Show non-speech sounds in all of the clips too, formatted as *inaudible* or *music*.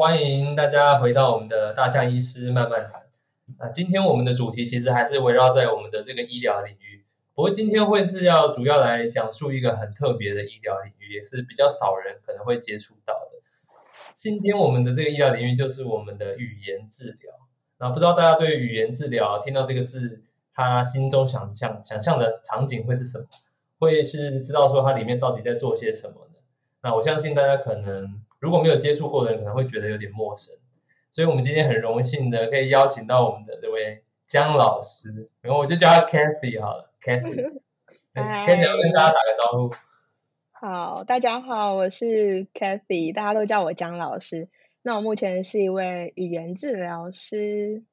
欢迎大家回到我们的大象医师慢慢谈。那今天我们的主题其实还是围绕在我们的这个医疗领域，不过今天会是要主要来讲述一个很特别的医疗领域，也是比较少人可能会接触到的。今天我们的这个医疗领域就是我们的语言治疗。那不知道大家对语言治疗听到这个字，他心中想象想象的场景会是什么？会是知道说它里面到底在做些什么呢？那我相信大家可能如果没有接触过的人，可能会觉得有点陌生。所以我们今天很荣幸的可以邀请到我们的这位姜老师，然后我就叫他 Kathy 好了，Kathy。*laughs* Kathy 跟大家打个招呼。好，大家好，我是 Kathy，大家都叫我姜老师。那我目前是一位语言治疗师。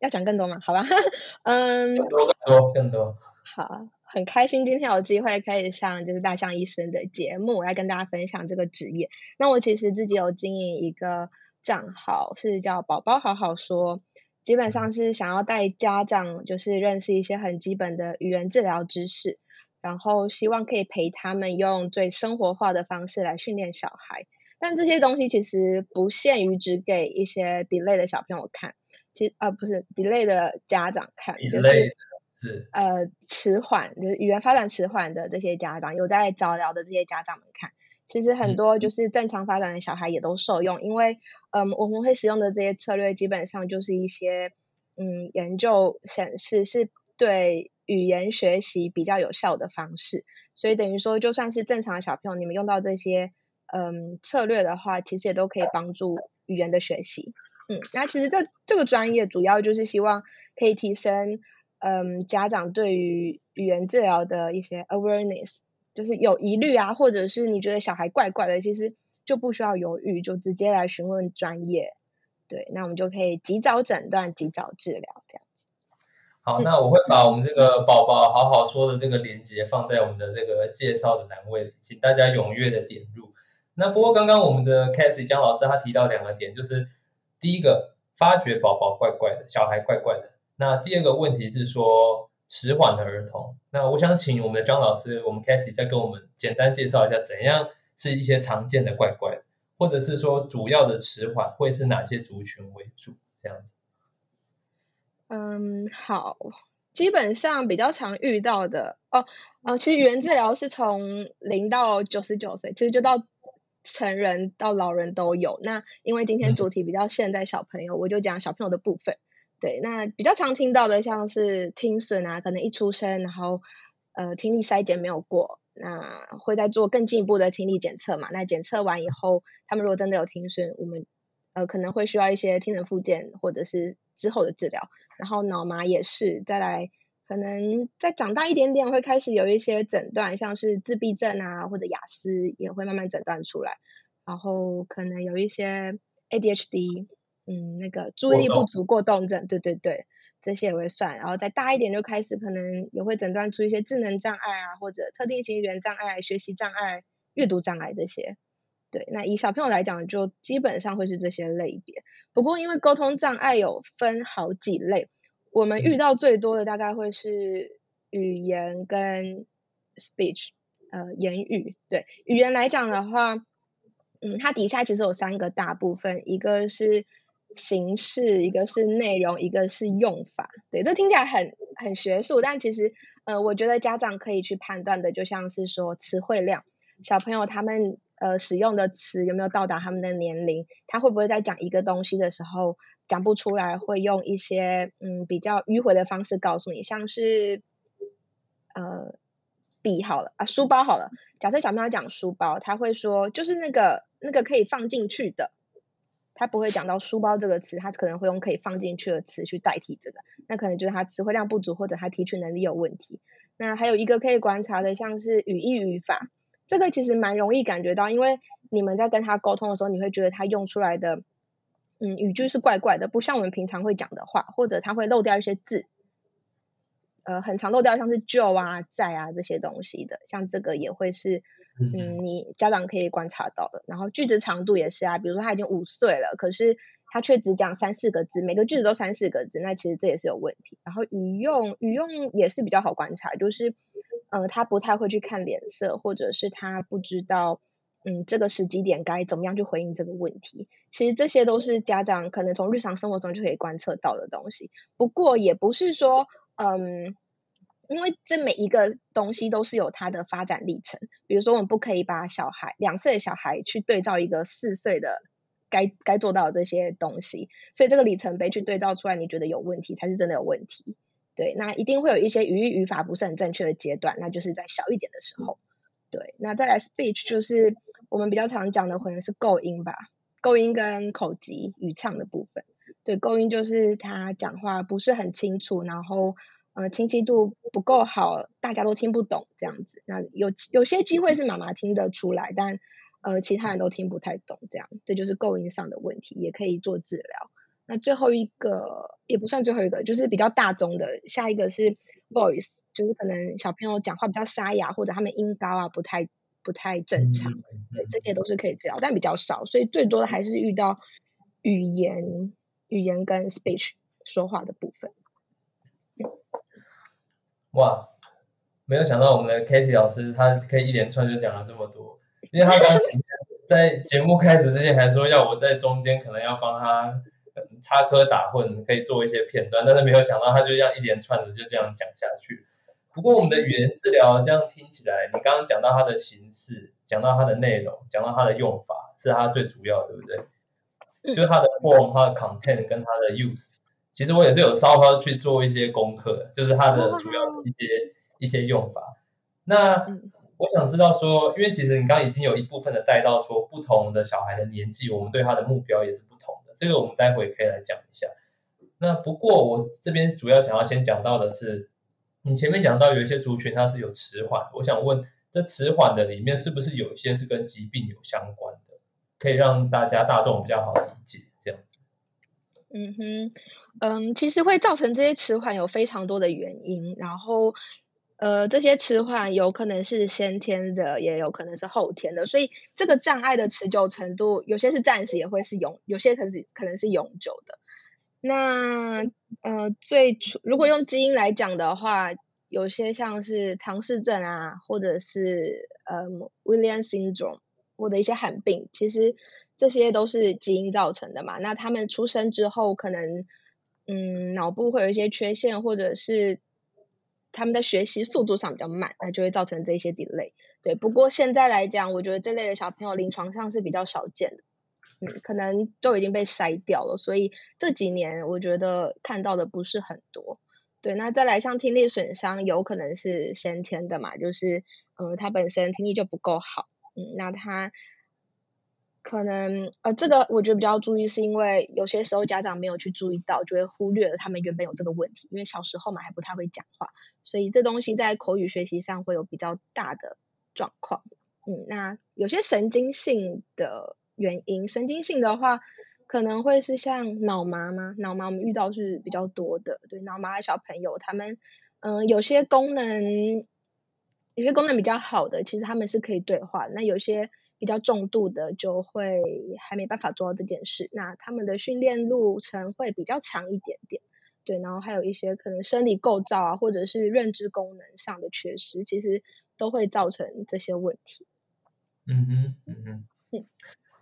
要讲更多吗？好吧，*laughs* 嗯，更多更多更多。好。很开心今天有机会可以上就是大象医生的节目，来跟大家分享这个职业。那我其实自己有经营一个账号，是叫宝宝好好说，基本上是想要带家长就是认识一些很基本的语言治疗知识，然后希望可以陪他们用最生活化的方式来训练小孩。但这些东西其实不限于只给一些 delay 的小朋友看，其实呃不是 delay 的家长看，就是。是呃迟缓，就是语言发展迟缓的这些家长，有在早疗的这些家长们看，其实很多就是正常发展的小孩也都受用，因为嗯我们会使用的这些策略，基本上就是一些嗯研究显示是对语言学习比较有效的方式，所以等于说就算是正常的小朋友，你们用到这些嗯策略的话，其实也都可以帮助语言的学习。嗯，那其实这这个专业主要就是希望可以提升。嗯，家长对于语言治疗的一些 awareness，就是有疑虑啊，或者是你觉得小孩怪怪的，其实就不需要犹豫，就直接来询问专业。对，那我们就可以及早诊断、及早治疗这样子。好，那我会把我们这个宝宝好好说的这个链接放在我们的这个介绍的栏位，请大家踊跃的点入。那不过刚刚我们的 Cathy 江老师他提到两个点，就是第一个，发觉宝宝怪怪的，小孩怪怪的。那第二个问题是说迟缓的儿童，那我想请我们的张老师，我们 Cathy 再跟我们简单介绍一下，怎样是一些常见的怪怪，或者是说主要的迟缓会是哪些族群为主这样子？嗯，好，基本上比较常遇到的哦，哦，其实语言治疗是从零到九十九岁，其实就到成人到老人都有。那因为今天主题比较现代小朋友，我就讲小朋友的部分。对，那比较常听到的像是听损啊，可能一出生，然后呃听力筛检没有过，那会再做更进一步的听力检测嘛？那检测完以后，他们如果真的有听损，我们呃可能会需要一些听诊复健或者是之后的治疗。然后脑麻也是，再来可能再长大一点点，会开始有一些诊断，像是自闭症啊或者雅思也会慢慢诊断出来。然后可能有一些 ADHD。嗯，那个注意力不足过动症，对对对，这些也会算。然后再大一点就开始，可能也会诊断出一些智能障碍啊，或者特定型语言障碍、学习障碍、阅读障碍这些。对，那以小朋友来讲，就基本上会是这些类别。不过因为沟通障碍有分好几类，我们遇到最多的大概会是语言跟 speech，呃，言语。对，语言来讲的话，嗯，它底下其实有三个大部分，一个是。形式一个是内容，一个是用法。对，这听起来很很学术，但其实，呃，我觉得家长可以去判断的，就像是说词汇量，小朋友他们呃使用的词有没有到达他们的年龄，他会不会在讲一个东西的时候讲不出来，会用一些嗯比较迂回的方式告诉你，像是呃笔好了啊，书包好了，假设小朋友讲书包，他会说就是那个那个可以放进去的。他不会讲到书包这个词，他可能会用可以放进去的词去代替这个，那可能就是他词汇量不足或者他提取能力有问题。那还有一个可以观察的，像是语义语法，这个其实蛮容易感觉到，因为你们在跟他沟通的时候，你会觉得他用出来的，嗯，语句是怪怪的，不像我们平常会讲的话，或者他会漏掉一些字。呃，很常漏掉像是就啊、在啊这些东西的，像这个也会是，嗯，你家长可以观察到的。然后句子长度也是啊，比如说他已经五岁了，可是他却只讲三四个字，每个句子都三四个字，那其实这也是有问题。然后语用语用也是比较好观察，就是，呃，他不太会去看脸色，或者是他不知道，嗯，这个时机点该怎么样去回应这个问题？其实这些都是家长可能从日常生活中就可以观测到的东西。不过也不是说，嗯，因为这每一个东西都是有它的发展历程。比如说，我们不可以把小孩两岁的小孩去对照一个四岁的该该做到的这些东西，所以这个里程碑去对照出来，你觉得有问题才是真的有问题。对，那一定会有一些语义语法不是很正确的阶段，那就是在小一点的时候。对，那再来 speech 就是我们比较常讲的，可能是构音吧，构音跟口级语唱的部分。对，构音就是他讲话不是很清楚，然后呃清晰度不够好，大家都听不懂这样子。那有有些机会是妈妈听得出来，但呃其他人都听不太懂，这样这就是构音上的问题，也可以做治疗。那最后一个也不算最后一个，就是比较大宗的，下一个是。voice 就是可能小朋友讲话比较沙哑，或者他们音高啊不太不太正常，对，这些都是可以治疗，但比较少，所以最多的还是遇到语言语言跟 speech 说话的部分。哇，没有想到我们的 k a t i e 老师他可以一连串就讲了这么多，因为他刚在节目开始之前还说要我在中间可能要帮他。插科打诨可以做一些片段，但是没有想到他就这样一连串的就这样讲下去。不过我们的语言治疗这样听起来，你刚刚讲到它的形式，讲到它的内容，讲到它的用法，是它最主要，对不对？就是它的 form、它的 content 跟它的 use。其实我也是有稍稍去做一些功课，就是它的主要一些一些用法。那我想知道说，因为其实你刚刚已经有一部分的带到说，不同的小孩的年纪，我们对他的目标也是不同的。这个我们待会可以来讲一下。那不过我这边主要想要先讲到的是，你前面讲到有一些族群它是有迟缓，我想问，这迟缓的里面是不是有一些是跟疾病有相关的，可以让大家大众比较好理解这样子？嗯哼，嗯，其实会造成这些迟缓有非常多的原因，然后。呃，这些迟缓有可能是先天的，也有可能是后天的，所以这个障碍的持久程度，有些是暂时，也会是永，有些可是可能是永久的。那呃，最初如果用基因来讲的话，有些像是唐氏症啊，或者是呃 William syndrome 或者一些罕病，其实这些都是基因造成的嘛。那他们出生之后，可能嗯脑部会有一些缺陷，或者是。他们的学习速度上比较慢，那就会造成这些 delay。对，不过现在来讲，我觉得这类的小朋友临床上是比较少见的，嗯，可能都已经被筛掉了，所以这几年我觉得看到的不是很多。对，那再来像听力损伤，有可能是先天的嘛，就是嗯，他本身听力就不够好，嗯，那他。可能呃，这个我觉得比较注意，是因为有些时候家长没有去注意到，就会忽略了他们原本有这个问题。因为小时候嘛，还不太会讲话，所以这东西在口语学习上会有比较大的状况。嗯，那有些神经性的原因，神经性的话，可能会是像脑麻吗？脑麻我们遇到是比较多的。对，脑麻的小朋友，他们嗯，有些功能，有些功能比较好的，其实他们是可以对话。那有些。比较重度的就会还没办法做到这件事，那他们的训练路程会比较长一点点，对，然后还有一些可能生理构造啊，或者是认知功能上的缺失，其实都会造成这些问题。嗯哼，嗯哼，嗯，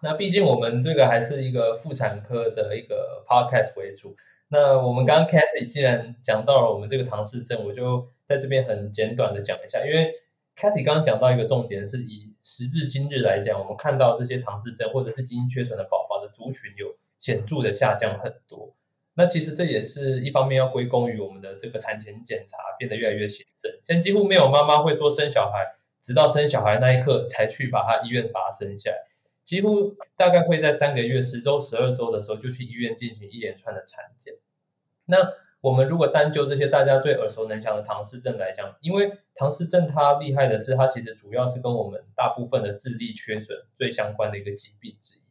那毕竟我们这个还是一个妇产科的一个 podcast 为主，那我们刚刚 Cathy 既然讲到了我们这个唐氏症，我就在这边很简短的讲一下，因为 Cathy 刚刚讲到一个重点是以。时至今日来讲，我们看到这些唐氏症或者是基因缺损的宝宝的族群有显著的下降很多。那其实这也是一方面要归功于我们的这个产前检查变得越来越谨慎。现在几乎没有妈妈会说生小孩，直到生小孩那一刻才去把他医院把他生下来。几乎大概会在三个月、十周、十二周的时候就去医院进行一连串的产检。那我们如果单就这些大家最耳熟能详的唐氏症来讲，因为唐氏症它厉害的是，它其实主要是跟我们大部分的智力缺损最相关的一个疾病之一。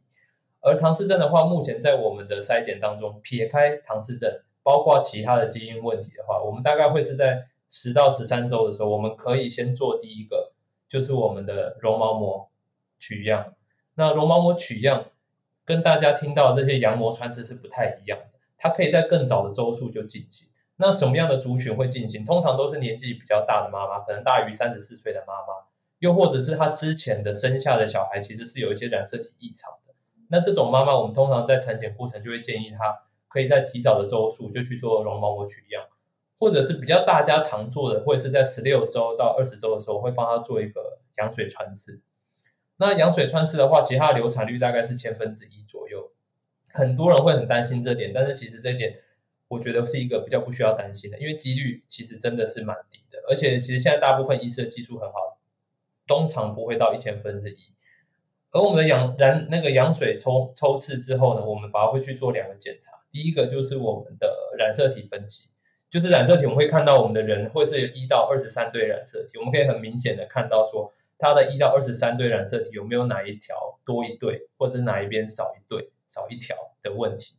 而唐氏症的话，目前在我们的筛检当中，撇开唐氏症，包括其他的基因问题的话，我们大概会是在十到十三周的时候，我们可以先做第一个，就是我们的绒毛膜取样。那绒毛膜取样跟大家听到这些羊膜穿刺是不太一样。它可以在更早的周数就进行。那什么样的族群会进行？通常都是年纪比较大的妈妈，可能大于三十四岁的妈妈，又或者是她之前的生下的小孩其实是有一些染色体异常的。那这种妈妈，我们通常在产检过程就会建议她可以在及早的周数就去做绒毛膜取样，或者是比较大家常做的，或者是在十六周到二十周的时候会帮她做一个羊水穿刺。那羊水穿刺的话，其实它的流产率大概是千分之一左右。很多人会很担心这点，但是其实这点我觉得是一个比较不需要担心的，因为几率其实真的是蛮低的。而且其实现在大部分医师的技术很好，通常不会到一千分之一。而我们的羊染那个羊水抽抽刺之后呢，我们把它会去做两个检查。第一个就是我们的染色体分析，就是染色体我们会看到我们的人会是一到二十三对染色体，我们可以很明显的看到说。它的一到二十三对染色体有没有哪一条多一对，或者是哪一边少一对、少一条的问题？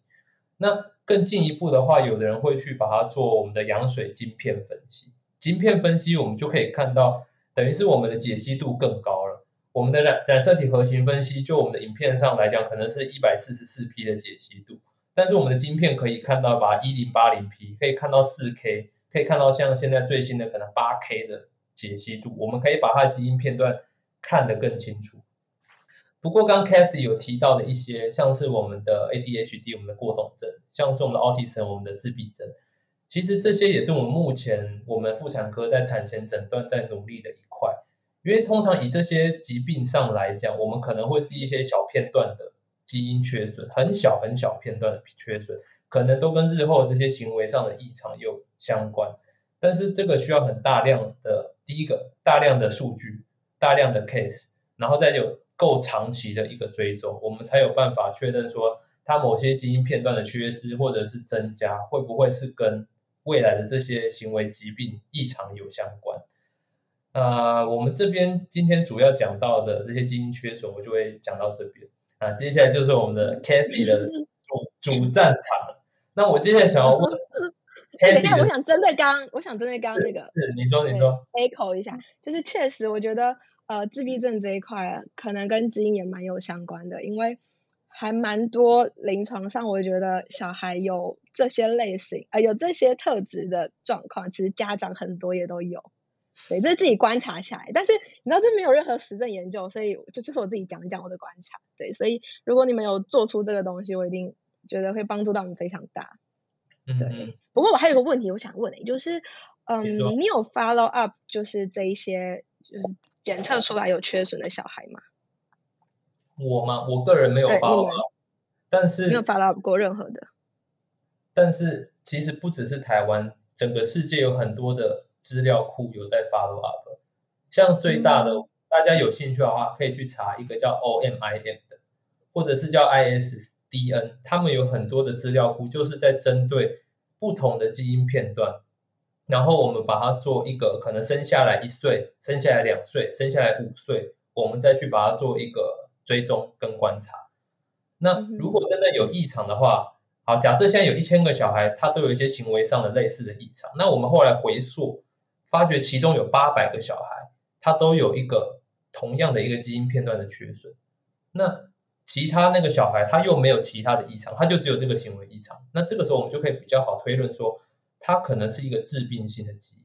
那更进一步的话，有的人会去把它做我们的羊水晶片分析。晶片分析，我们就可以看到，等于是我们的解析度更高了。我们的染染色体核型分析，就我们的影片上来讲，可能是一百四十四 P 的解析度，但是我们的晶片可以看到，把一零八零 P 可以看到四 K，可以看到像现在最新的可能八 K 的。解析度，我们可以把它的基因片段看得更清楚。不过，刚 Kathy 有提到的一些，像是我们的 ADHD，我们的过动症，像是我们的 Autism，我们的自闭症，其实这些也是我们目前我们妇产科在产前诊断在努力的一块。因为通常以这些疾病上来讲，我们可能会是一些小片段的基因缺损，很小很小片段的缺损，可能都跟日后这些行为上的异常有相关。但是这个需要很大量的。第一个大量的数据，大量的 case，然后再有够长期的一个追踪，我们才有办法确认说它某些基因片段的缺失或者是增加，会不会是跟未来的这些行为疾病异常有相关？啊，我们这边今天主要讲到的这些基因缺损，我就会讲到这边啊。接下来就是我们的 Kathy 的主主战场。那我接下来想要问。*laughs* 等一下，我想针对刚，我想针对刚刚那个，是你说你说，echo 一下，就是确实，我觉得呃，自闭症这一块可能跟基因也蛮有相关的，因为还蛮多临床上，我觉得小孩有这些类型，呃，有这些特质的状况，其实家长很多也都有，对，这是自己观察下来，但是你知道这没有任何实证研究，所以就就是我自己讲一讲我的观察，对，所以如果你们有做出这个东西，我一定觉得会帮助到你们非常大。对，不过我还有个问题，我想问的，就是，嗯，你有 follow up，就是这一些，就是检测出来有缺损的小孩吗？我吗？我个人没有 follow up，但是没有 follow 过任何的。但是其实不只是台湾，整个世界有很多的资料库有在 follow up，像最大的，大家有兴趣的话，可以去查一个叫 OMIM 的，或者是叫 IS。D N，他们有很多的资料库，就是在针对不同的基因片段，然后我们把它做一个可能生下来一岁，生下来两岁，生下来五岁，我们再去把它做一个追踪跟观察。那如果真的有异常的话，好，假设现在有一千个小孩，他都有一些行为上的类似的异常，那我们后来回溯，发觉其中有八百个小孩，他都有一个同样的一个基因片段的缺损，那。其他那个小孩他又没有其他的异常，他就只有这个行为异常。那这个时候我们就可以比较好推论说，它可能是一个致病性的基因。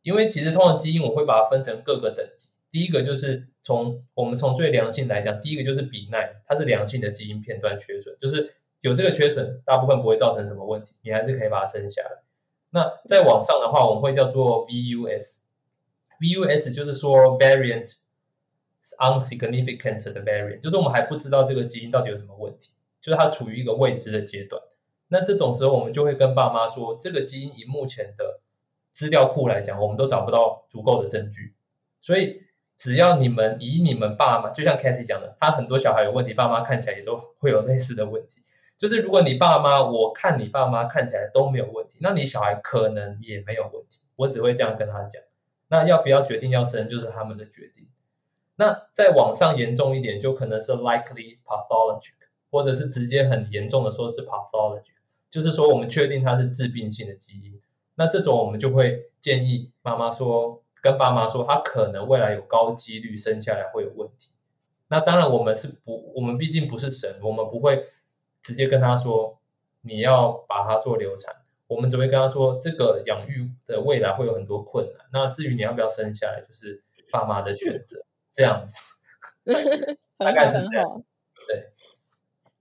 因为其实通常基因我会把它分成各个等级。第一个就是从我们从最良性来讲，第一个就是比奈，它是良性的基因片段缺损，就是有这个缺损，大部分不会造成什么问题，你还是可以把它生下来。那再往上的话，我们会叫做 VUS，VUS 就是说 variant。unsignificant 的 variant，就是我们还不知道这个基因到底有什么问题，就是它处于一个未知的阶段。那这种时候，我们就会跟爸妈说，这个基因以目前的资料库来讲，我们都找不到足够的证据。所以，只要你们以你们爸妈，就像 Kathy 讲的，他很多小孩有问题，爸妈看起来也都会有类似的问题。就是如果你爸妈，我看你爸妈看起来都没有问题，那你小孩可能也没有问题。我只会这样跟他讲。那要不要决定要生，就是他们的决定。那再往上严重一点，就可能是 likely pathologic，或者是直接很严重的说是 pathologic，就是说我们确定它是致病性的基因。那这种我们就会建议妈妈说，跟爸妈说，他可能未来有高几率生下来会有问题。那当然我们是不，我们毕竟不是神，我们不会直接跟他说你要把它做流产，我们只会跟他说这个养育的未来会有很多困难。那至于你要不要生下来，就是爸妈的选择。这样子。*laughs* 很好很好。对。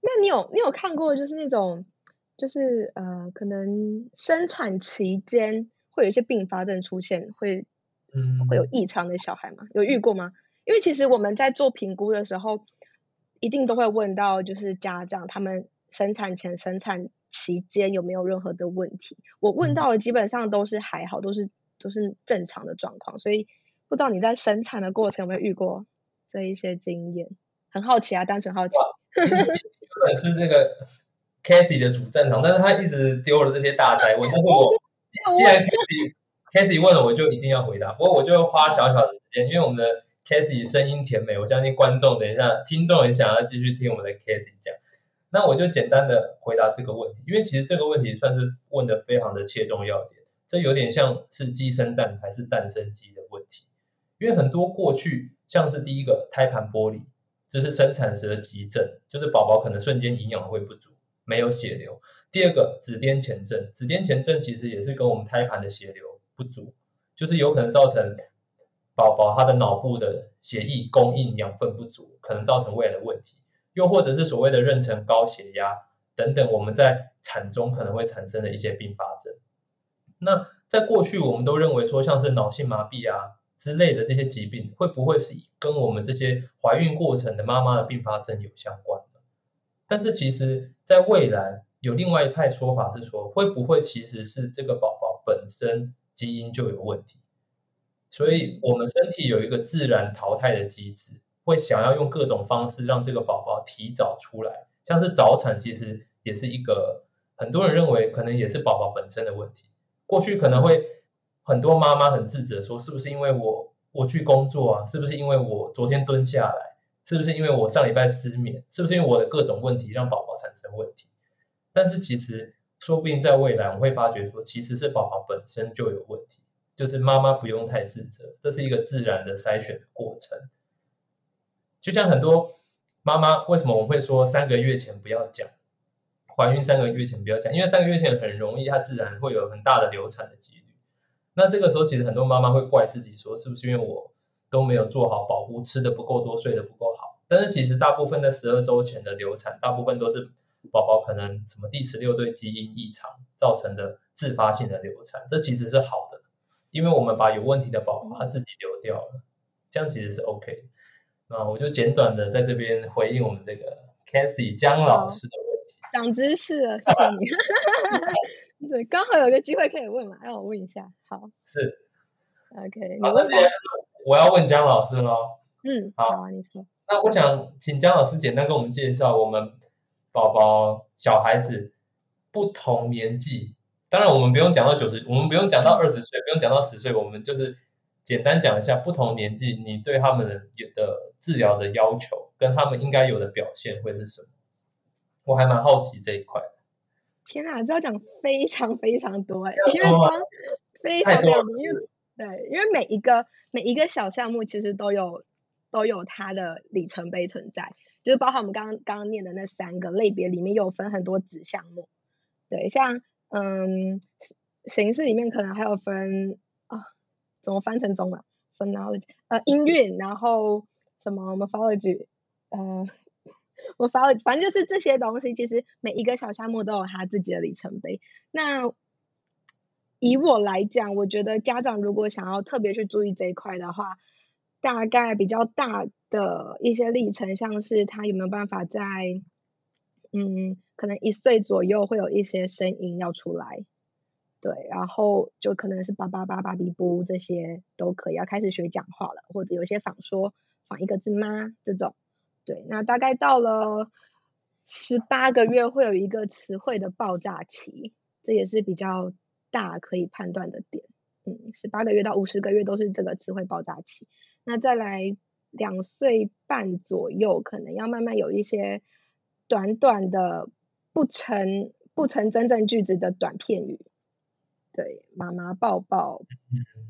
那你有你有看过就是那种就是呃可能生产期间会有一些并发症出现，会嗯会有异常的小孩吗？有遇过吗？因为其实我们在做评估的时候，一定都会问到就是家长他们生产前、生产期间有没有任何的问题。我问到的基本上都是还好，都是都是正常的状况，所以不知道你在生产的过程有没有遇过这一些经验？很好奇啊，单纯好奇。原本是这个 Kathy 的主战场，但是他一直丢了这些大灾问，但是我既然 Kathy Kathy 问了，我就一定要回答。不过我就花小小的时间，因为我们的 Kathy 声音甜美，我相信观众等一下听众很想要继续听我们的 Kathy 讲。那我就简单的回答这个问题，因为其实这个问题算是问的非常的切中要点，这有点像是鸡生蛋还是蛋生鸡的问题。因为很多过去像是第一个胎盘剥离。这是生产时的急症，就是宝宝可能瞬间营养会不足，没有血流。第二个子癫前症，子癫前症其实也是跟我们胎盘的血流不足，就是有可能造成宝宝他的脑部的血液供应养分不足，可能造成未来的问题。又或者是所谓的妊娠高血压等等，我们在产中可能会产生的一些并发症。那在过去我们都认为说，像是脑性麻痹啊。之类的这些疾病会不会是跟我们这些怀孕过程的妈妈的并发症有相关？但是其实，在未来有另外一派说法是说，会不会其实是这个宝宝本身基因就有问题？所以我们身体有一个自然淘汰的机制，会想要用各种方式让这个宝宝提早出来，像是早产，其实也是一个很多人认为可能也是宝宝本身的问题。过去可能会。很多妈妈很自责，说是不是因为我我去工作啊？是不是因为我昨天蹲下来？是不是因为我上礼拜失眠？是不是因为我的各种问题让宝宝产生问题？但是其实说不定在未来，我会发觉说，其实是宝宝本身就有问题，就是妈妈不用太自责，这是一个自然的筛选的过程。就像很多妈妈，为什么我会说三个月前不要讲怀孕？三个月前不要讲，因为三个月前很容易，它自然会有很大的流产的几率。那这个时候，其实很多妈妈会怪自己，说是不是因为我都没有做好保护，吃的不够多，睡得不够好？但是其实大部分在十二周前的流产，大部分都是宝宝可能什么第十六对基因异常造成的自发性的流产，这其实是好的，因为我们把有问题的宝宝他自己流掉了，这样其实是 OK。那我就简短的在这边回应我们这个 Cathy 江老师的问题，长知识了，谢谢你。*laughs* 对，刚好有个机会可以问嘛，让我问一下。好，是，OK，好，那我要问江老师喽。嗯，好，你说。那我想请江老师简单跟我们介绍我们宝宝小孩子不同年纪，当然我们不用讲到九十，我们不用讲到二十岁，不用讲到十岁，我们就是简单讲一下不同年纪你对他们的的治疗的要求跟他们应该有的表现会是什么？我还蛮好奇这一块。天啊，这要讲非常非常多哎，因为光非常非常多，因为对，因为每一个每一个小项目其实都有都有它的里程碑存在，就是包含我们刚刚刚念的那三个类别里面有分很多子项目，对，像嗯形式里面可能还有分啊，怎么翻成中文？phonology 呃音韵，然后什么 morphology 呃。我发了，反正就是这些东西，其实每一个小项目都有它自己的里程碑。那以我来讲，我觉得家长如果想要特别去注意这一块的话，大概比较大的一些历程，像是他有没有办法在，嗯，可能一岁左右会有一些声音要出来，对，然后就可能是叭叭叭叭比布这些都可以，要开始学讲话了，或者有些仿说仿一个字妈这种。对，那大概到了十八个月会有一个词汇的爆炸期，这也是比较大可以判断的点。嗯，十八个月到五十个月都是这个词汇爆炸期。那再来两岁半左右，可能要慢慢有一些短短的不成不成真正句子的短片语。对，妈妈抱抱，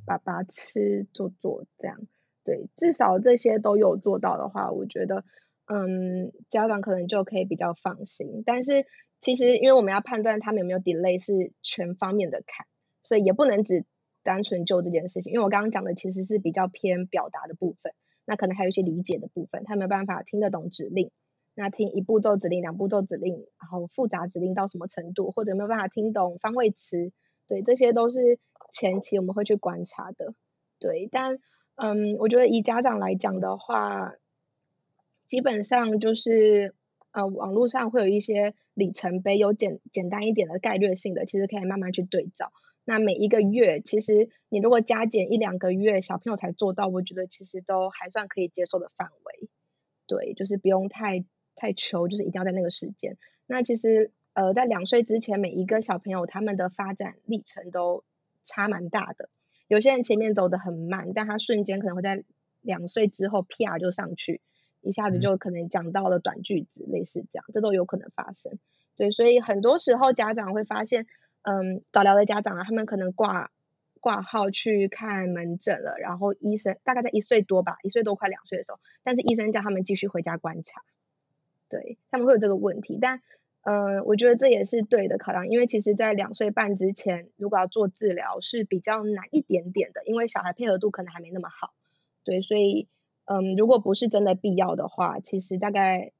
爸爸吃做做这样。对，至少这些都有做到的话，我觉得。嗯，家长可能就可以比较放心。但是其实，因为我们要判断他们有没有 delay，是全方面的看，所以也不能只单纯就这件事情。因为我刚刚讲的其实是比较偏表达的部分。那可能还有一些理解的部分，他没有办法听得懂指令。那听一步骤指令、两步骤指令，然后复杂指令到什么程度，或者没有办法听懂方位词，对，这些都是前期我们会去观察的。对，但嗯，我觉得以家长来讲的话，基本上就是呃，网络上会有一些里程碑，有简简单一点的概率性的，其实可以慢慢去对照。那每一个月，其实你如果加减一两个月，小朋友才做到，我觉得其实都还算可以接受的范围。对，就是不用太。太求就是一定要在那个时间。那其实呃，在两岁之前，每一个小朋友他们的发展历程都差蛮大的。有些人前面走的很慢，但他瞬间可能会在两岁之后啪就上去，一下子就可能讲到了短句子，类似这样，这都有可能发生。对，所以很多时候家长会发现，嗯，早疗的家长啊，他们可能挂挂号去看门诊了，然后医生大概在一岁多吧，一岁多快两岁的时候，但是医生叫他们继续回家观察。对他们会有这个问题，但呃，我觉得这也是对的考量，因为其实，在两岁半之前，如果要做治疗是比较难一点点的，因为小孩配合度可能还没那么好。对，所以嗯，如果不是真的必要的话，其实大概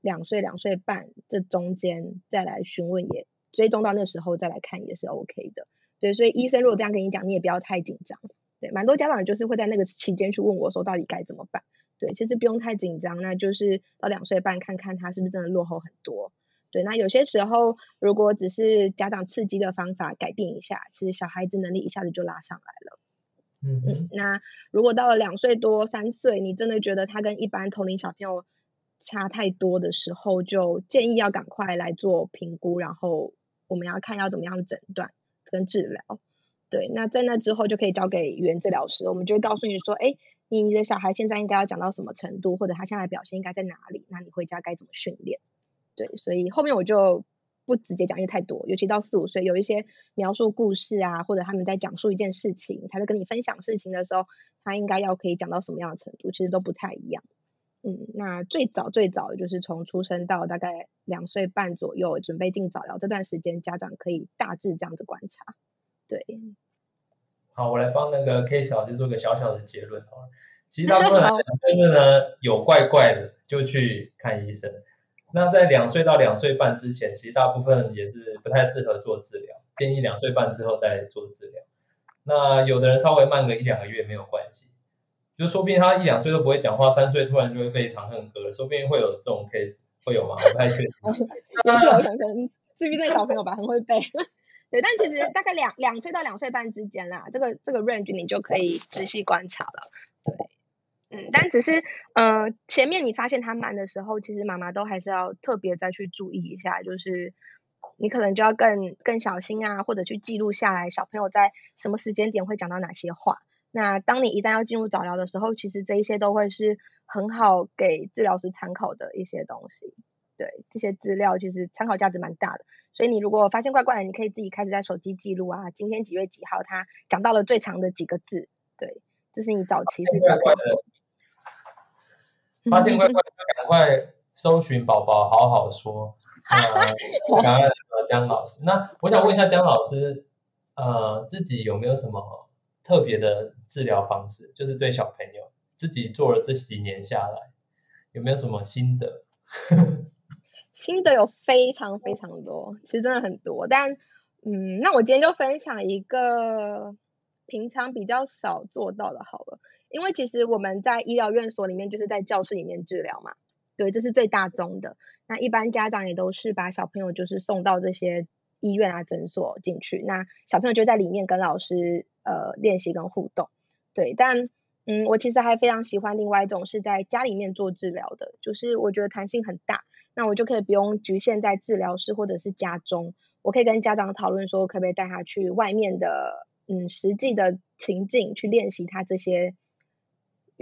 两岁、两岁半这中间再来询问，也追踪到那时候再来看也是 OK 的。对，所以医生如果这样跟你讲，你也不要太紧张。对，蛮多家长就是会在那个期间去问我说，到底该怎么办。对，其实不用太紧张，那就是到两岁半看看他是不是真的落后很多。对，那有些时候如果只是家长刺激的方法改变一下，其实小孩子能力一下子就拉上来了。嗯嗯。那如果到了两岁多、三岁，你真的觉得他跟一般同龄小朋友差太多的时候，就建议要赶快来做评估，然后我们要看要怎么样诊断跟治疗。对，那在那之后就可以交给语言治疗师，我们就会告诉你说，哎。你的小孩现在应该要讲到什么程度，或者他现在表现应该在哪里？那你回家该怎么训练？对，所以后面我就不直接讲，因为太多，尤其到四五岁，有一些描述故事啊，或者他们在讲述一件事情，他在跟你分享事情的时候，他应该要可以讲到什么样的程度，其实都不太一样。嗯，那最早最早就是从出生到大概两岁半左右，准备进早疗这段时间，家长可以大致这样子观察。对。好，我来帮那个 K 老师做个小小的结论好了。其实大部分就是呢，有怪怪的就去看医生。那在两岁到两岁半之前，其实大部分也是不太适合做治疗，建议两岁半之后再做治疗。那有的人稍微慢个一两个月没有关系，就说不定他一两岁都不会讲话，三岁突然就会背长恨歌，说不定会有这种 case，会有吗？不太确定。可能是不是那个小朋友吧，很会背。*laughs* 对，但其实大概两两岁到两岁半之间啦，这个这个 range 你就可以仔细观察了。对，嗯，但只是呃前面你发现他慢的时候，其实妈妈都还是要特别再去注意一下，就是你可能就要更更小心啊，或者去记录下来小朋友在什么时间点会讲到哪些话。那当你一旦要进入早疗的时候，其实这一些都会是很好给治疗师参考的一些东西。对这些资料，其实参考价值蛮大的。所以你如果发现怪怪的，你可以自己开始在手机记录啊，今天几月几号，他讲到了最长的几个字。对，这是你早期是怪怪的。发现 *laughs* 怪怪，赶快搜寻宝宝好好说。感恩姜老师。那我想问一下姜老师，呃，自己有没有什么特别的治疗方式？就是对小朋友自己做了这几年下来，有没有什么心得？*laughs* 心得有非常非常多，其实真的很多。但嗯，那我今天就分享一个平常比较少做到的，好了。因为其实我们在医疗院所里面，就是在教室里面治疗嘛，对，这是最大宗的。那一般家长也都是把小朋友就是送到这些医院啊诊所进去，那小朋友就在里面跟老师呃练习跟互动，对。但嗯，我其实还非常喜欢另外一种是在家里面做治疗的，就是我觉得弹性很大。那我就可以不用局限在治疗室或者是家中，我可以跟家长讨论说，可不可以带他去外面的，嗯，实际的情境去练习他这些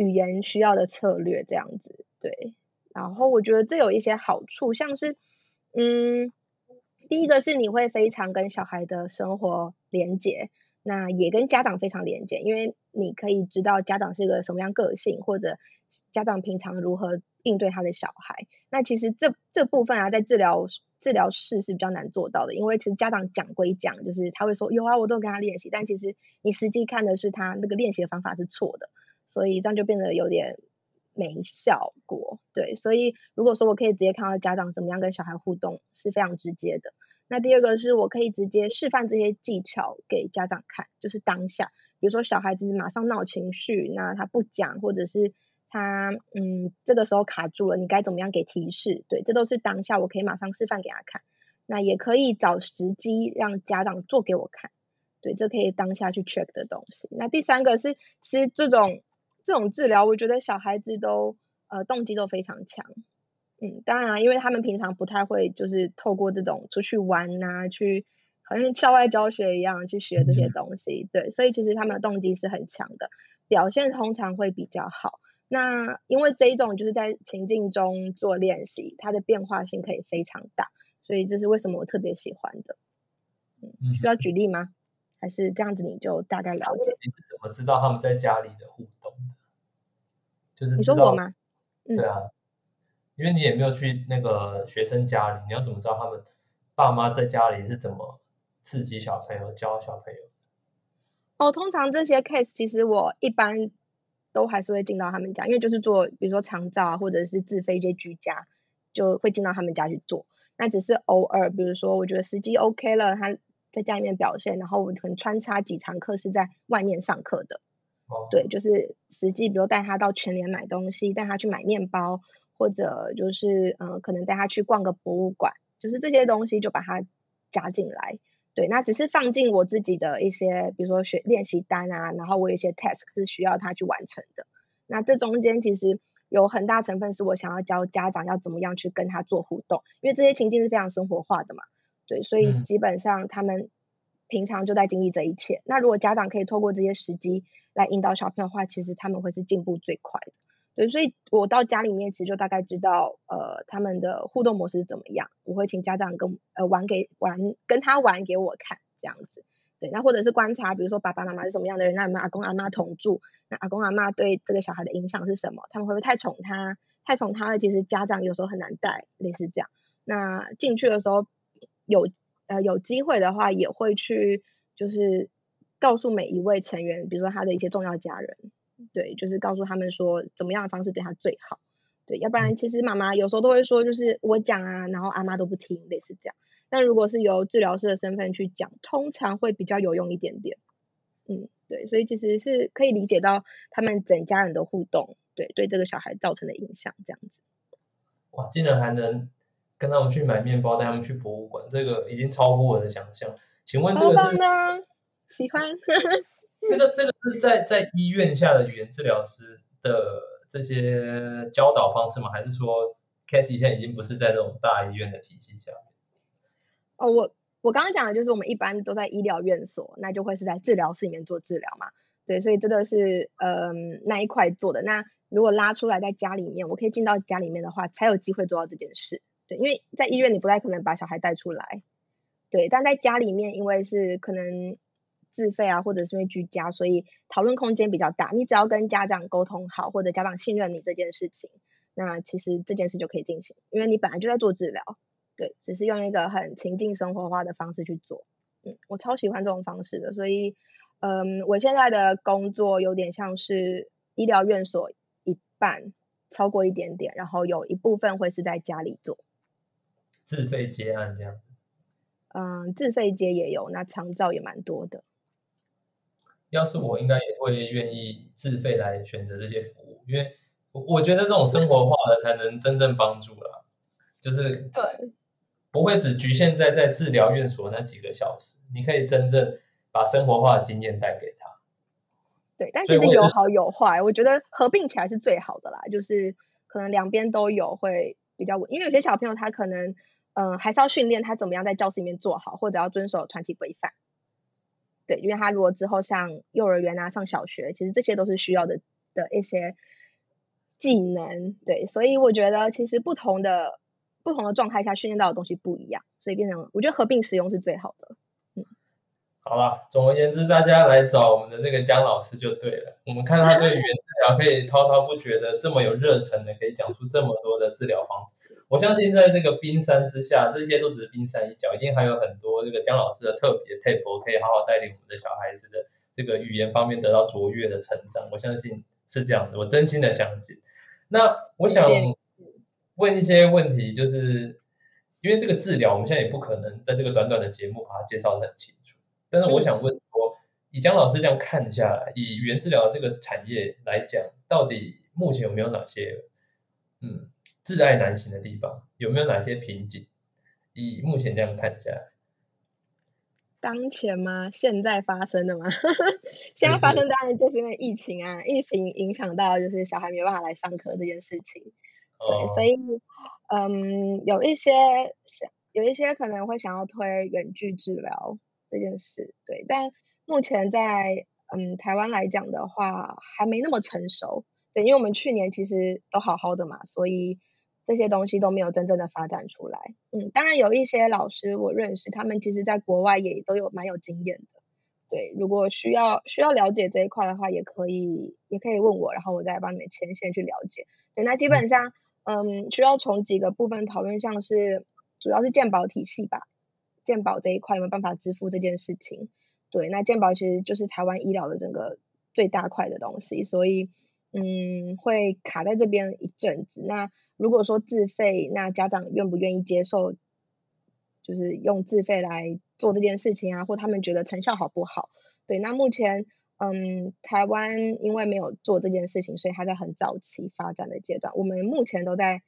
语言需要的策略，这样子，对。然后我觉得这有一些好处，像是，嗯，第一个是你会非常跟小孩的生活连接，那也跟家长非常连接，因为你可以知道家长是个什么样个性，或者家长平常如何。应对他的小孩，那其实这这部分啊，在治疗治疗室是比较难做到的，因为其实家长讲归讲，就是他会说有啊，我都跟他练习，但其实你实际看的是他那个练习的方法是错的，所以这样就变得有点没效果。对，所以如果说我可以直接看到家长怎么样跟小孩互动，是非常直接的。那第二个是我可以直接示范这些技巧给家长看，就是当下，比如说小孩子马上闹情绪，那他不讲，或者是他嗯这个时候卡住了，你该怎么样给提示？对，这都是当下我可以马上示范给他看。那也可以找时机让家长做给我看，对，这可以当下去 check 的东西。那第三个是，其实这种这种治疗，我觉得小孩子都呃动机都非常强。嗯，当然，因为他们平常不太会，就是透过这种出去玩呐，去好像校外教学一样去学这些东西，对，所以其实他们的动机是很强的，表现通常会比较好。那因为这一种就是在情境中做练习，它的变化性可以非常大，所以这是为什么我特别喜欢的。嗯，需要举例吗？还是这样子你就大概了解？你是怎么知道他们在家里的互动的？就是你说我吗？对啊。因为你也没有去那个学生家里，你要怎么知道他们爸妈在家里是怎么刺激小朋友、教小朋友？哦，通常这些 case 其实我一般都还是会进到他们家，因为就是做比如说长照啊，或者是自费一些居家，就会进到他们家去做。那只是偶尔，比如说我觉得时机 OK 了，他在家里面表现，然后我可能穿插几堂课是在外面上课的。哦，对，就是实际比如带他到全联买东西，带他去买面包。或者就是，嗯，可能带他去逛个博物馆，就是这些东西就把它加进来。对，那只是放进我自己的一些，比如说学练习单啊，然后我有一些 task 是需要他去完成的。那这中间其实有很大成分是我想要教家长要怎么样去跟他做互动，因为这些情境是非常生活化的嘛。对，所以基本上他们平常就在经历这一切。那如果家长可以透过这些时机来引导小朋友的话，其实他们会是进步最快的。对，所以我到家里面其实就大概知道，呃，他们的互动模式是怎么样。我会请家长跟呃玩给玩跟他玩给我看，这样子。对，那或者是观察，比如说爸爸妈妈是什么样的人，那你们阿公阿妈同住，那阿公阿妈对这个小孩的影响是什么？他们会不会太宠他？太宠他了，其实家长有时候很难带，类似这样。那进去的时候有呃有机会的话，也会去就是告诉每一位成员，比如说他的一些重要家人。对，就是告诉他们说怎么样的方式对他最好。对，要不然其实妈妈有时候都会说，就是我讲啊，然后阿妈都不听，类似这样。但如果是由治疗师的身份去讲，通常会比较有用一点点。嗯，对，所以其实是可以理解到他们整家人的互动，对对这个小孩造成的影响，这样子。哇，竟然还能跟他们去买面包，带他们去博物馆，这个已经超乎我的想象。请问这个是？喜欢。*laughs* 这个这个是在在医院下的语言治疗师的这些教导方式吗？还是说 c a s h y 现在已经不是在这种大医院的体系下？哦，我我刚刚讲的就是我们一般都在医疗院所，那就会是在治疗室里面做治疗嘛。对，所以真的是嗯那一块做的。那如果拉出来在家里面，我可以进到家里面的话，才有机会做到这件事。对，因为在医院你不太可能把小孩带出来。对，但在家里面，因为是可能。自费啊，或者是因为居家，所以讨论空间比较大。你只要跟家长沟通好，或者家长信任你这件事情，那其实这件事就可以进行。因为你本来就在做治疗，对，只是用一个很情境生活化的方式去做。嗯，我超喜欢这种方式的，所以，嗯，我现在的工作有点像是医疗院所一半，超过一点点，然后有一部分会是在家里做，自费接案这样。嗯，自费接也有，那长照也蛮多的。要是我应该也会愿意自费来选择这些服务，因为我我觉得这种生活化的才能真正帮助了，就是对，不会只局限在在治疗院所那几个小时，你可以真正把生活化的经验带给他。对，但其实有好有坏，我觉得合并起来是最好的啦，就是可能两边都有会比较稳，因为有些小朋友他可能嗯还是要训练他怎么样在教室里面做好，或者要遵守团体规范。对，因为他如果之后上幼儿园啊，上小学，其实这些都是需要的的一些技能。对，所以我觉得其实不同的不同的状态下训练到的东西不一样，所以变成我觉得合并使用是最好的。嗯，好了，总而言之，大家来找我们的这个姜老师就对了。我们看他对语言治疗可以滔滔不绝的这么有热忱的，可以讲出这么多的治疗方式。我相信在这个冰山之下，这些都只是冰山一角，一定还有很多这个姜老师的特别 tip，可以好好带领我们的小孩子的这个语言方面得到卓越的成长。我相信是这样的，我真心的相信。那我想问一些问题，就是因为这个治疗，我们现在也不可能在这个短短的节目把它介绍的很清楚。但是我想问说，以姜老师这样看下来，以语言治疗这个产业来讲，到底目前有没有哪些嗯挚爱难行的地方？有没有哪些瓶颈？以目前这样看下来，当前吗？现在发生的吗？*laughs* 现在发生当然就是因为疫情啊，疫情影响到就是小孩没有办法来上课这件事情。对，哦所以嗯，有一些想有一些可能会想要推远距治疗这件事，对，但目前在嗯台湾来讲的话，还没那么成熟。对，因为我们去年其实都好好的嘛，所以这些东西都没有真正的发展出来。嗯，当然有一些老师我认识，他们其实在国外也都有蛮有经验的。对，如果需要需要了解这一块的话，也可以也可以问我，然后我再帮你们牵线去了解。对，那基本上，嗯，需要从几个部分讨论，像是主要是健保体系吧，健保这一块有没有办法支付这件事情？对，那健保其实就是台湾医疗的整个最大块的东西，所以嗯，会卡在这边一阵子。那如果说自费，那家长愿不愿意接受？就是用自费来做这件事情啊，或他们觉得成效好不好？对，那目前嗯，台湾因为没有做这件事情，所以还在很早期发展的阶段。我们目前都在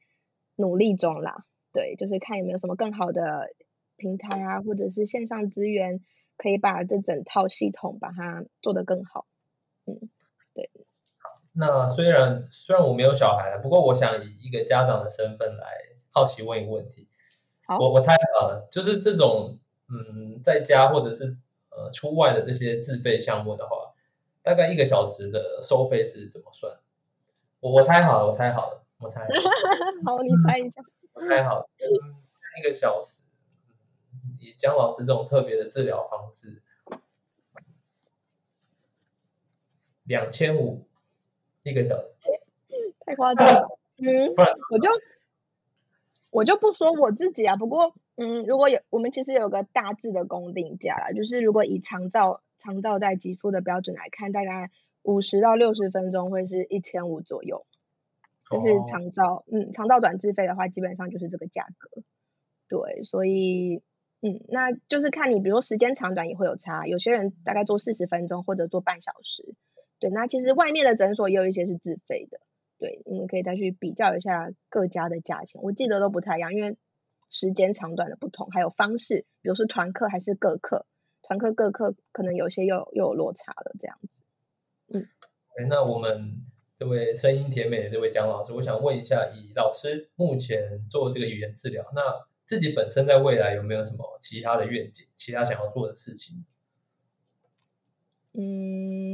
努力中啦，对，就是看有没有什么更好的平台啊，或者是线上资源，可以把这整套系统把它做得更好。嗯，对那虽然虽然我没有小孩，不过我想以一个家长的身份来好奇问一个问题。好我我猜好了，就是这种嗯，在家或者是呃出外的这些自费项目的话，大概一个小时的收费是怎么算？我我猜好了，我猜好了，我猜好 *laughs* 你猜一下。我猜好了，嗯一个小时，嗯以姜老师这种特别的治疗方式，两千五一个小时，太夸张了。嗯，*laughs* 不然我就我就不说我自己啊，不过嗯，如果有我们其实有个大致的公定价啦，就是如果以长照长照在给付的标准来看，大概五十到六十分钟会是一千五左右。就是哦长照，嗯，长照短自费的话，基本上就是这个价格。对，所以嗯，那就是看你，比如说时间长短也会有差，有些人大概做四十分钟或者做半小时。对，那其实外面的诊所也有一些是自费的。对，你们可以再去比较一下各家的价钱，我记得都不太一样，因为时间长短的不同，还有方式，比如是团课还是个课，团课个课可能有些又又有落差了这样子。哎，那我们这位声音甜美的这位姜老师，我想问一下，以老师目前做这个语言治疗，那自己本身在未来有没有什么其他的愿景，其他想要做的事情？嗯，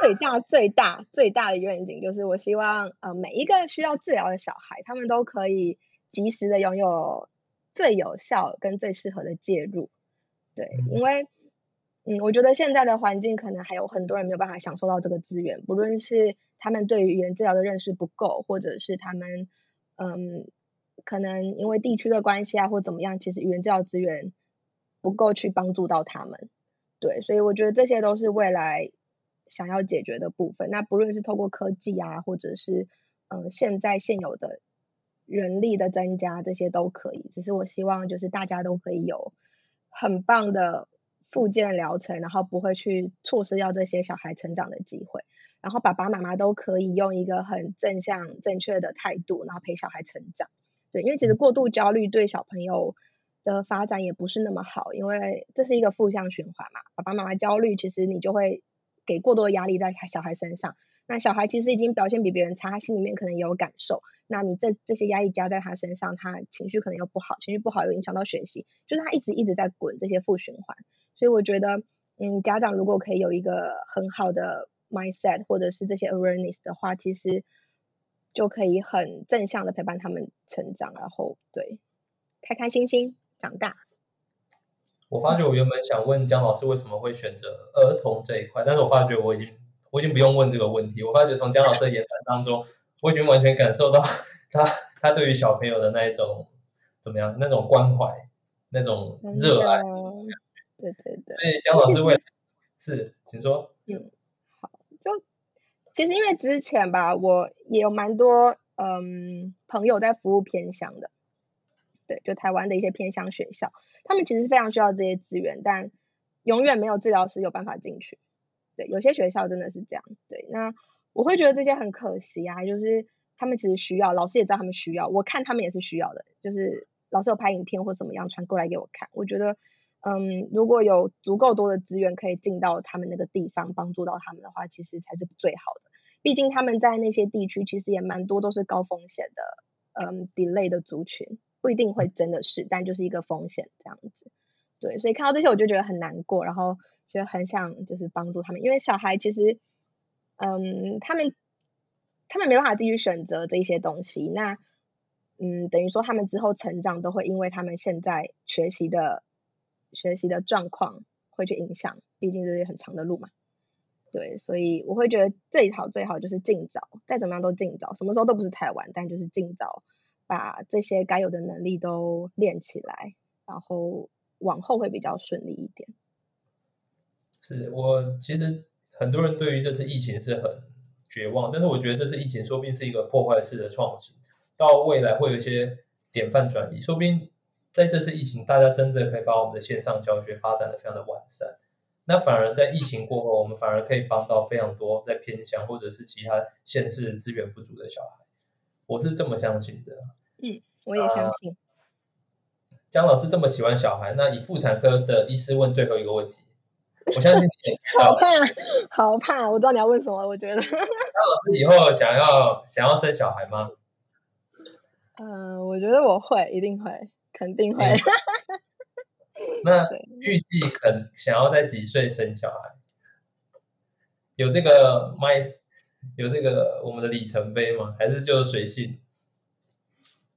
最大最大最大的愿景就是我希望呃每一个需要治疗的小孩，他们都可以及时的拥有最有效跟最适合的介入。对，因为嗯，我觉得现在的环境可能还有很多人没有办法享受到这个资源，不论是他们对于语言治疗的认识不够，或者是他们嗯可能因为地区的关系啊或怎么样，其实语言治疗资源不够去帮助到他们。对，所以我觉得这些都是未来想要解决的部分。那不论是透过科技啊，或者是嗯、呃现在现有的人力的增加，这些都可以。只是我希望就是大家都可以有很棒的复健疗程，然后不会去错失掉这些小孩成长的机会。然后爸爸妈妈都可以用一个很正向、正确的态度，然后陪小孩成长。对，因为其实过度焦虑对小朋友的发展也不是那么好，因为这是一个负向循环嘛。爸爸妈妈焦虑，其实你就会给过多的压力在小孩身上。那小孩其实已经表现比别人差，他心里面可能也有感受。那你这这些压力加在他身上，他情绪可能又不好，情绪不好又影响到学习，就是他一直一直在滚这些负循环。所以我觉得，嗯，家长如果可以有一个很好的 mindset 或者是这些 awareness 的话，其实就可以很正向的陪伴他们成长，然后对开开心心长大。我发觉我原本想问姜老师为什么会选择儿童这一块，但是我发觉我已经我已经不用问这个问题。我发觉从姜老师的言谈当中，我已经完全感受到他他对于小朋友的那一种怎么样那种关怀，那种真热爱。的对对对。所以姜老师未来是，请说。就其实因为之前吧，我也有蛮多嗯朋友在服务偏乡的，对，就台湾的一些偏乡学校，他们其实非常需要这些资源，但永远没有治疗师有办法进去。对，有些学校真的是这样。对，那我会觉得这些很可惜啊，就是他们其实需要，老师也知道他们需要，我看他们也是需要的，就是老师有拍影片或怎么样传过来给我看，我觉得。嗯，如果有足够多的资源可以进到他们那个地方，帮助到他们的话，其实才是最好的。毕竟他们在那些地区，其实也蛮多都是高风险的，嗯，delay 的族群，不一定会真的是，但就是一个风险这样子。对，所以看到这些我就觉得很难过，然后就很想就是帮助他们，因为小孩其实，嗯，他们他们没办法自己选择这些东西，那嗯，等于说他们之后成长都会因为他们现在学习的。学习的状况会去影响，毕竟这是很长的路嘛。对，所以我会觉得最好最好就是尽早，再怎么样都尽早，什么时候都不是太晚，但就是尽早把这些该有的能力都练起来，然后往后会比较顺利一点。是我其实很多人对于这次疫情是很绝望，但是我觉得这次疫情说不定是一个破坏式的创新，到未来会有一些典范转移，说不定。在这次疫情，大家真的可以把我们的线上教学发展的非常的完善。那反而在疫情过后，我们反而可以帮到非常多在偏乡或者是其他县市资源不足的小孩。我是这么相信的。嗯，我也相信。江老师这么喜欢小孩，那以妇产科的医师问最后一个问题，我相信你 *laughs* 好怕，好怕，我知道你要问什么。我觉得 *laughs* 姜老师以后想要想要生小孩吗？嗯，我觉得我会，一定会。肯定会。*laughs* 那预计肯想要在几岁生小孩？有这个麦，有这个我们的里程碑吗？还是就随性？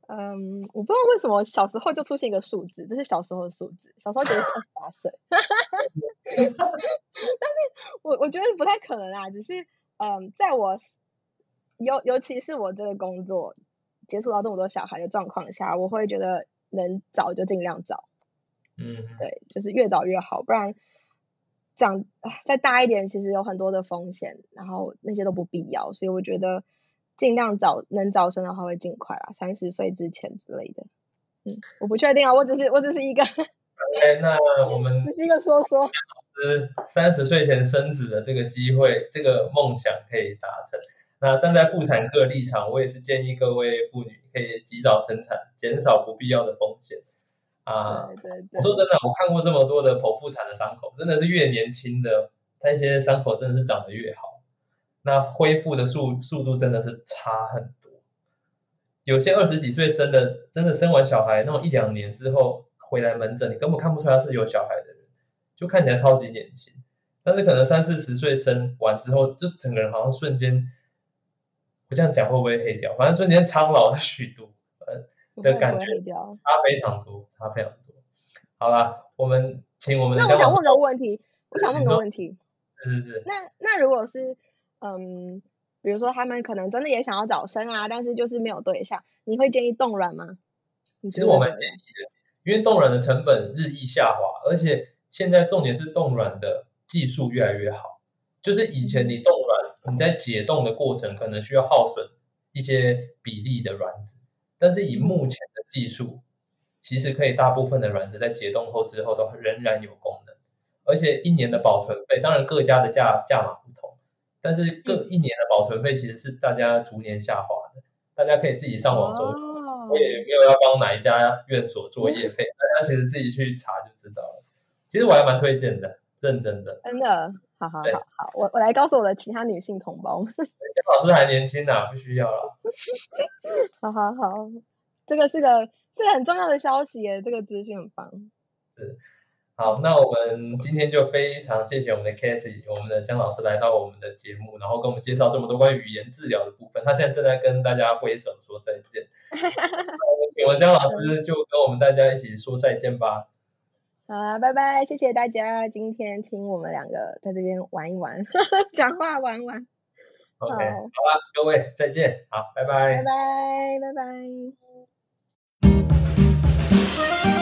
嗯，我不知道为什么小时候就出现一个数字，这是小时候的数字。小时候觉得是二十八岁，*laughs* 但是我我觉得不太可能啊。只是嗯，在我尤尤其是我这个工作接触到这么多小孩的状况下，我会觉得。能早就尽量早，嗯，对，就是越早越好，不然长再大一点，其实有很多的风险，然后那些都不必要，所以我觉得尽量早能早生的话会尽快啦，三十岁之前之类的。嗯，我不确定啊，我只是我只是一个。OK，那我们 *laughs* 只是一个说说。是三十岁前生子的这个机会，这个梦想可以达成。那站在妇产科立场，我也是建议各位妇女可以及早生产，减少不必要的风险。啊，我说真的，我看过这么多的剖腹产的伤口，真的是越年轻的那些伤口真的是长得越好，那恢复的速速度真的是差很多。有些二十几岁生的，真的生完小孩那种一两年之后回来门诊，你根本看不出来是有小孩的人，就看起来超级年轻。但是可能三四十岁生完之后，就整个人好像瞬间。我这样讲会不会黑掉？反正瞬间苍老了许多，呃的感觉差非常多，差非常多。好了，我们请我们的。那我想问个问题，我想问个问题。是是是。那那如果是嗯，比如说他们可能真的也想要早生啊，但是就是没有对象，你会建议冻卵吗？其实我们建议的，因为冻卵的成本日益下滑，而且现在重点是冻卵的技术越来越好，就是以前你冻卵。你在解冻的过程可能需要耗损一些比例的卵子，但是以目前的技术，其实可以大部分的卵子在解冻后之后都仍然有功能，而且一年的保存费，当然各家的价价码不同，但是各一年的保存费其实是大家逐年下滑的，大家可以自己上网搜，我也没有要帮哪一家院所做业费，大家其实自己去查就知道了。其实我还蛮推荐的，认真的，真的。好好好好，我我来告诉我的其他女性同胞们，*laughs* 老师还年轻呢，不需要了。*laughs* 好好好，这个是个这个很重要的消息耶，这个资讯很棒。是，好，那我们今天就非常谢谢我们的 Kathy，我们的姜老师来到我们的节目，然后跟我们介绍这么多关于语言治疗的部分。他现在正在跟大家挥手说再见。*laughs* 我们请姜老师就跟我们大家一起说再见吧。好，拜拜！谢谢大家今天听我们两个在这边玩一玩，*laughs* 讲话玩玩。OK，好了，各位再见，好，拜拜，拜拜，拜拜。